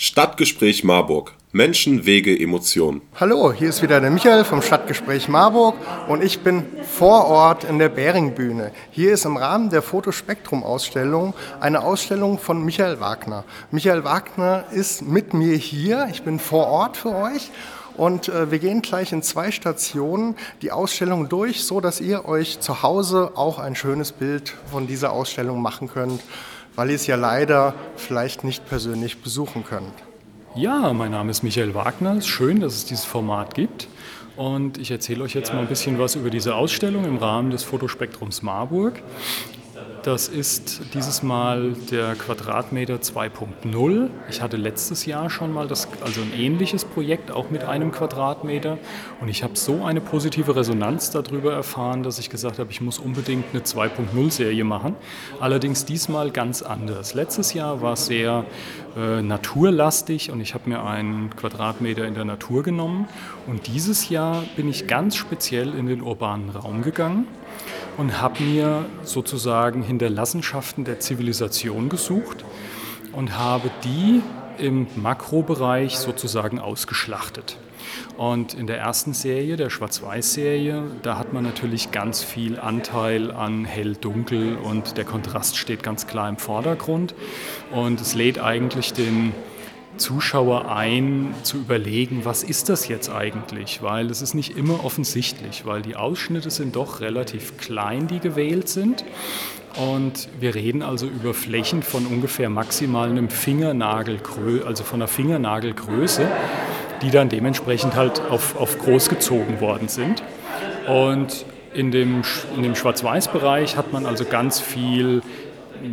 Stadtgespräch Marburg. Menschen, Wege, Emotionen. Hallo, hier ist wieder der Michael vom Stadtgespräch Marburg und ich bin vor Ort in der Beringbühne. Hier ist im Rahmen der Fotospektrum-Ausstellung eine Ausstellung von Michael Wagner. Michael Wagner ist mit mir hier. Ich bin vor Ort für euch und äh, wir gehen gleich in zwei Stationen die Ausstellung durch, so dass ihr euch zu Hause auch ein schönes Bild von dieser Ausstellung machen könnt weil ihr es ja leider vielleicht nicht persönlich besuchen könnt. Ja, mein Name ist Michael Wagner. Es ist schön, dass es dieses Format gibt. Und ich erzähle euch jetzt mal ein bisschen was über diese Ausstellung im Rahmen des Fotospektrums Marburg. Das ist dieses Mal der Quadratmeter 2.0. Ich hatte letztes Jahr schon mal das, also ein ähnliches Projekt, auch mit einem Quadratmeter. Und ich habe so eine positive Resonanz darüber erfahren, dass ich gesagt habe, ich muss unbedingt eine 2.0-Serie machen. Allerdings diesmal ganz anders. Letztes Jahr war es sehr äh, naturlastig und ich habe mir einen Quadratmeter in der Natur genommen. Und dieses Jahr bin ich ganz speziell in den urbanen Raum gegangen und habe mir sozusagen Hinterlassenschaften der Zivilisation gesucht und habe die im Makrobereich sozusagen ausgeschlachtet. Und in der ersten Serie, der Schwarz-Weiß-Serie, da hat man natürlich ganz viel Anteil an hell-dunkel und der Kontrast steht ganz klar im Vordergrund. Und es lädt eigentlich den Zuschauer ein, zu überlegen, was ist das jetzt eigentlich? Weil es ist nicht immer offensichtlich, weil die Ausschnitte sind doch relativ klein, die gewählt sind. Und wir reden also über Flächen von ungefähr maximal einem Fingernagel, also von einer Fingernagelgröße, die dann dementsprechend halt auf, auf groß gezogen worden sind. Und in dem, in dem Schwarz-Weiß-Bereich hat man also ganz viel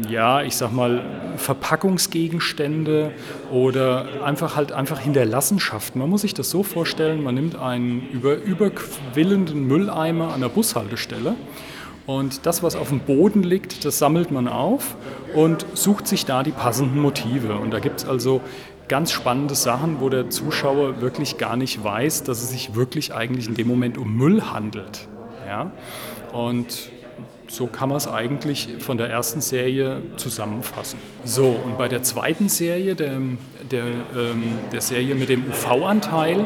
ja, ich sag mal, Verpackungsgegenstände oder einfach halt einfach Hinterlassenschaften. Man muss sich das so vorstellen, man nimmt einen über, überquillenden Mülleimer an der Bushaltestelle und das, was auf dem Boden liegt, das sammelt man auf und sucht sich da die passenden Motive. Und da gibt es also ganz spannende Sachen, wo der Zuschauer wirklich gar nicht weiß, dass es sich wirklich eigentlich in dem Moment um Müll handelt. Ja? Und so kann man es eigentlich von der ersten Serie zusammenfassen. So, und bei der zweiten Serie, der, der, ähm, der Serie mit dem UV-Anteil,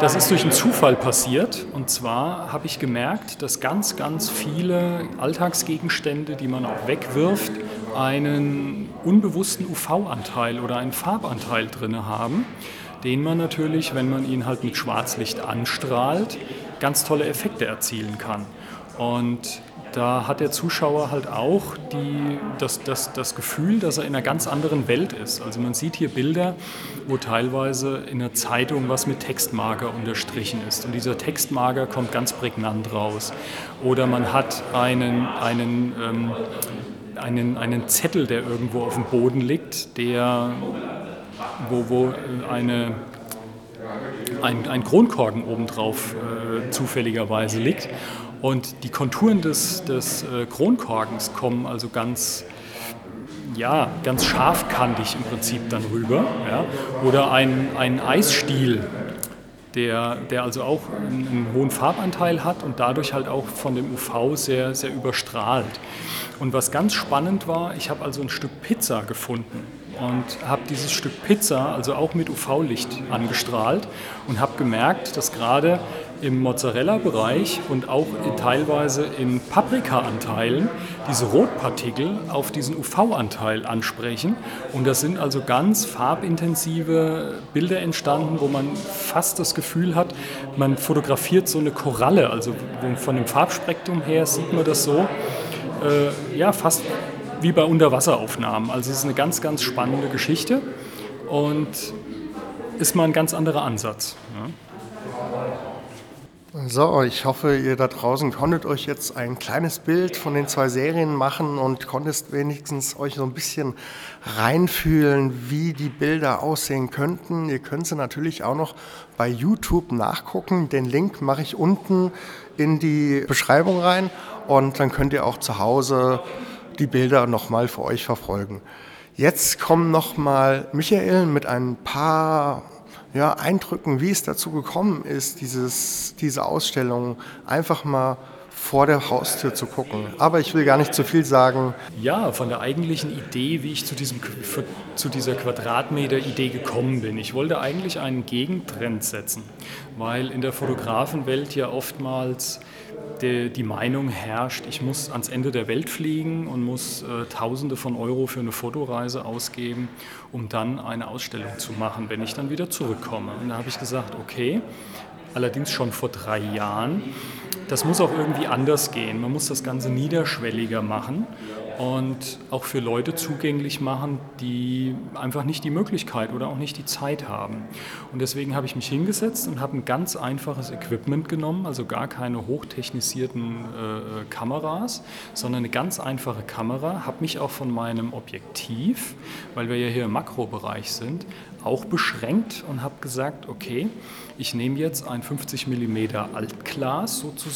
das ist durch einen Zufall passiert. Und zwar habe ich gemerkt, dass ganz, ganz viele Alltagsgegenstände, die man auch wegwirft, einen unbewussten UV-Anteil oder einen Farbanteil drin haben, den man natürlich, wenn man ihn halt mit Schwarzlicht anstrahlt, ganz tolle Effekte erzielen kann. Und da hat der Zuschauer halt auch die, das, das, das Gefühl, dass er in einer ganz anderen Welt ist. Also man sieht hier Bilder, wo teilweise in der Zeitung was mit Textmarker unterstrichen ist. Und dieser Textmarker kommt ganz prägnant raus. Oder man hat einen, einen, ähm, einen, einen Zettel, der irgendwo auf dem Boden liegt, der, wo, wo eine, ein, ein Kronkorken obendrauf äh, zufälligerweise liegt. Und die Konturen des, des äh, Kronkorkens kommen also ganz, ja, ganz scharfkantig im Prinzip dann rüber. Ja? Oder ein, ein Eisstiel, der, der also auch einen, einen, hohen Farbanteil hat und dadurch halt auch von dem UV sehr, sehr überstrahlt. Und was ganz spannend war, ich habe also ein Stück Pizza gefunden und habe dieses Stück Pizza also auch mit UV-Licht angestrahlt und habe gemerkt, dass gerade im Mozzarella-Bereich und auch teilweise in Paprika-Anteilen diese Rotpartikel auf diesen UV-Anteil ansprechen. Und das sind also ganz farbintensive Bilder entstanden, wo man fast das Gefühl hat, man fotografiert so eine Koralle. Also von dem Farbspektrum her sieht man das so, äh, ja, fast wie bei Unterwasseraufnahmen. Also es ist eine ganz, ganz spannende Geschichte und ist mal ein ganz anderer Ansatz. Ja. So, ich hoffe, ihr da draußen konntet euch jetzt ein kleines Bild von den zwei Serien machen und konntet wenigstens euch so ein bisschen reinfühlen, wie die Bilder aussehen könnten. Ihr könnt sie natürlich auch noch bei YouTube nachgucken. Den Link mache ich unten in die Beschreibung rein und dann könnt ihr auch zu Hause die Bilder nochmal für euch verfolgen. Jetzt kommen nochmal Michael mit ein paar ja, Eindrücken, wie es dazu gekommen ist, dieses, diese Ausstellung einfach mal vor der Haustür zu gucken. Aber ich will gar nicht zu viel sagen. Ja, von der eigentlichen Idee, wie ich zu, diesem, zu dieser Quadratmeter-Idee gekommen bin. Ich wollte eigentlich einen Gegentrend setzen, weil in der Fotografenwelt ja oftmals die, die, Meinung herrscht, ich muss ans Ende der Welt fliegen und muss äh, Tausende von Euro für eine Fotoreise ausgeben, um dann eine Ausstellung zu machen, wenn ich dann wieder zurückkomme. Und da habe ich gesagt, okay, allerdings schon vor drei Jahren, das muss auch irgendwie anders gehen. Man muss das Ganze niederschwelliger machen und auch für Leute zugänglich machen, die einfach nicht die Möglichkeit oder auch nicht die Zeit haben. Und deswegen habe ich mich hingesetzt und habe ein ganz einfaches Equipment genommen, also gar keine hochtechnisierten äh, Kameras, sondern eine ganz einfache Kamera, habe mich auch von meinem Objektiv, weil wir ja hier im Makrobereich sind, auch beschränkt und habe gesagt, okay, ich nehme jetzt ein 50 mm Altglas sozusagen,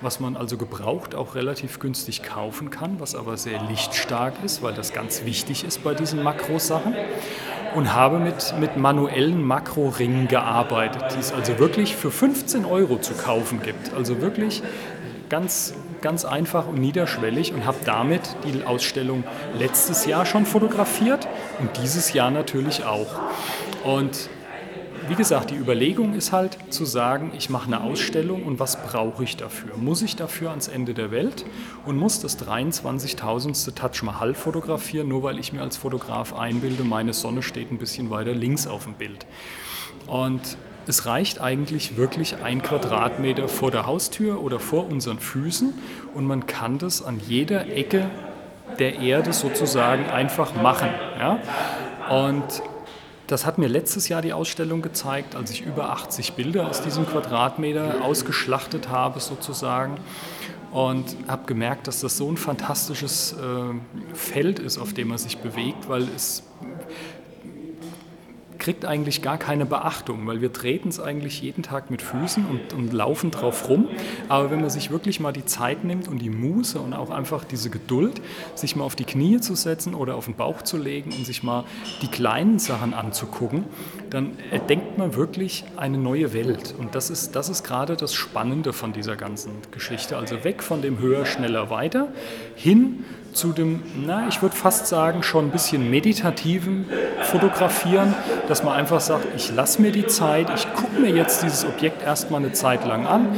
was man also gebraucht auch relativ günstig kaufen kann, was aber sehr lichtstark ist, weil das ganz wichtig ist bei diesen Makrosachen und habe mit, mit manuellen Makroringen gearbeitet, die es also wirklich für 15 Euro zu kaufen gibt. Also wirklich ganz, ganz einfach und niederschwellig und habe damit die Ausstellung letztes Jahr schon fotografiert und dieses Jahr natürlich auch. Und wie gesagt, die Überlegung ist halt zu sagen, ich mache eine Ausstellung und was brauche ich dafür? Muss ich dafür ans Ende der Welt und muss das 23.000. Taj Mahal fotografieren, nur weil ich mir als Fotograf einbilde, meine Sonne steht ein bisschen weiter links auf dem Bild. Und es reicht eigentlich wirklich ein Quadratmeter vor der Haustür oder vor unseren Füßen und man kann das an jeder Ecke der Erde sozusagen einfach machen. Ja? Und das hat mir letztes Jahr die Ausstellung gezeigt, als ich über 80 Bilder aus diesem Quadratmeter ausgeschlachtet habe sozusagen. Und habe gemerkt, dass das so ein fantastisches äh, Feld ist, auf dem man sich bewegt, weil es kriegt eigentlich gar keine Beachtung, weil wir treten es eigentlich jeden Tag mit Füßen und, und, laufen drauf rum. Aber wenn man sich wirklich mal die Zeit nimmt und die Muße und auch einfach diese Geduld, sich mal auf die Knie zu setzen oder auf den Bauch zu legen und sich mal die kleinen Sachen anzugucken, dann entdeckt man wirklich eine neue Welt. Und das ist, das ist gerade das Spannende von dieser ganzen Geschichte. Also weg von dem höher, schneller, weiter hin zu dem, na, ich würde fast sagen, schon ein bisschen meditativen Fotografieren, dass man einfach sagt, ich lasse mir die Zeit, ich gucke mir jetzt dieses Objekt erstmal eine Zeit lang an.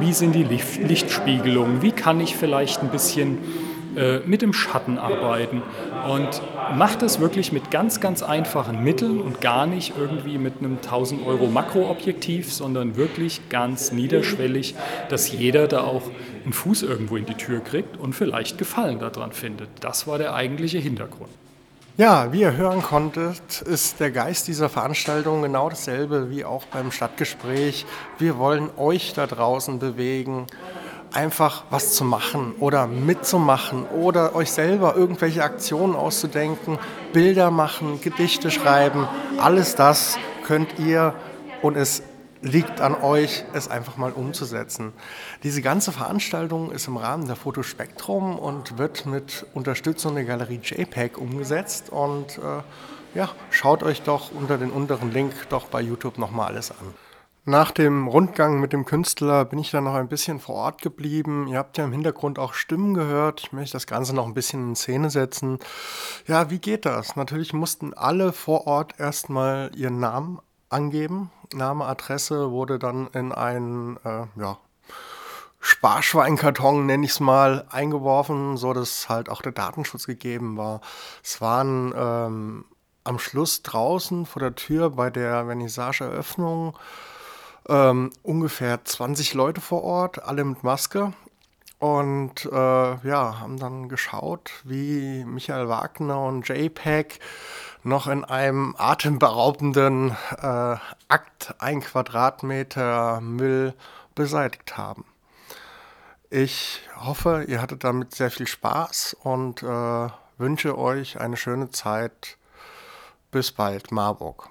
Wie sind die Lichtspiegelungen? Wie kann ich vielleicht ein bisschen äh, mit dem Schatten arbeiten und macht das wirklich mit ganz, ganz einfachen Mitteln und gar nicht irgendwie mit einem 1000 Euro Makroobjektiv, sondern wirklich ganz niederschwellig, dass jeder da auch einen Fuß irgendwo in die Tür kriegt und vielleicht Gefallen daran findet. Das war der eigentliche Hintergrund. Ja, wie ihr hören konntet, ist der Geist dieser Veranstaltung genau dasselbe wie auch beim Stadtgespräch. Wir wollen euch da draußen bewegen, einfach was zu machen oder mitzumachen oder euch selber irgendwelche Aktionen auszudenken, Bilder machen, Gedichte schreiben. Alles das könnt ihr und es liegt an euch, es einfach mal umzusetzen. Diese ganze Veranstaltung ist im Rahmen der Fotospektrum und wird mit Unterstützung der Galerie JPEG umgesetzt. Und äh, ja, schaut euch doch unter den unteren Link doch bei YouTube nochmal alles an. Nach dem Rundgang mit dem Künstler bin ich dann noch ein bisschen vor Ort geblieben. Ihr habt ja im Hintergrund auch Stimmen gehört. Ich möchte das Ganze noch ein bisschen in Szene setzen. Ja, wie geht das? Natürlich mussten alle vor Ort erstmal ihren Namen angeben. Name, Adresse wurde dann in einen äh, ja, Sparschweinkarton, nenne ich es mal, eingeworfen, so dass halt auch der Datenschutz gegeben war. Es waren ähm, am Schluss draußen vor der Tür bei der Vernissage-Eröffnung ähm, ungefähr 20 Leute vor Ort, alle mit Maske. Und äh, ja, haben dann geschaut, wie Michael Wagner und JPEG noch in einem atemberaubenden äh, Akt ein Quadratmeter Müll beseitigt haben. Ich hoffe, ihr hattet damit sehr viel Spaß und äh, wünsche euch eine schöne Zeit. Bis bald, Marburg.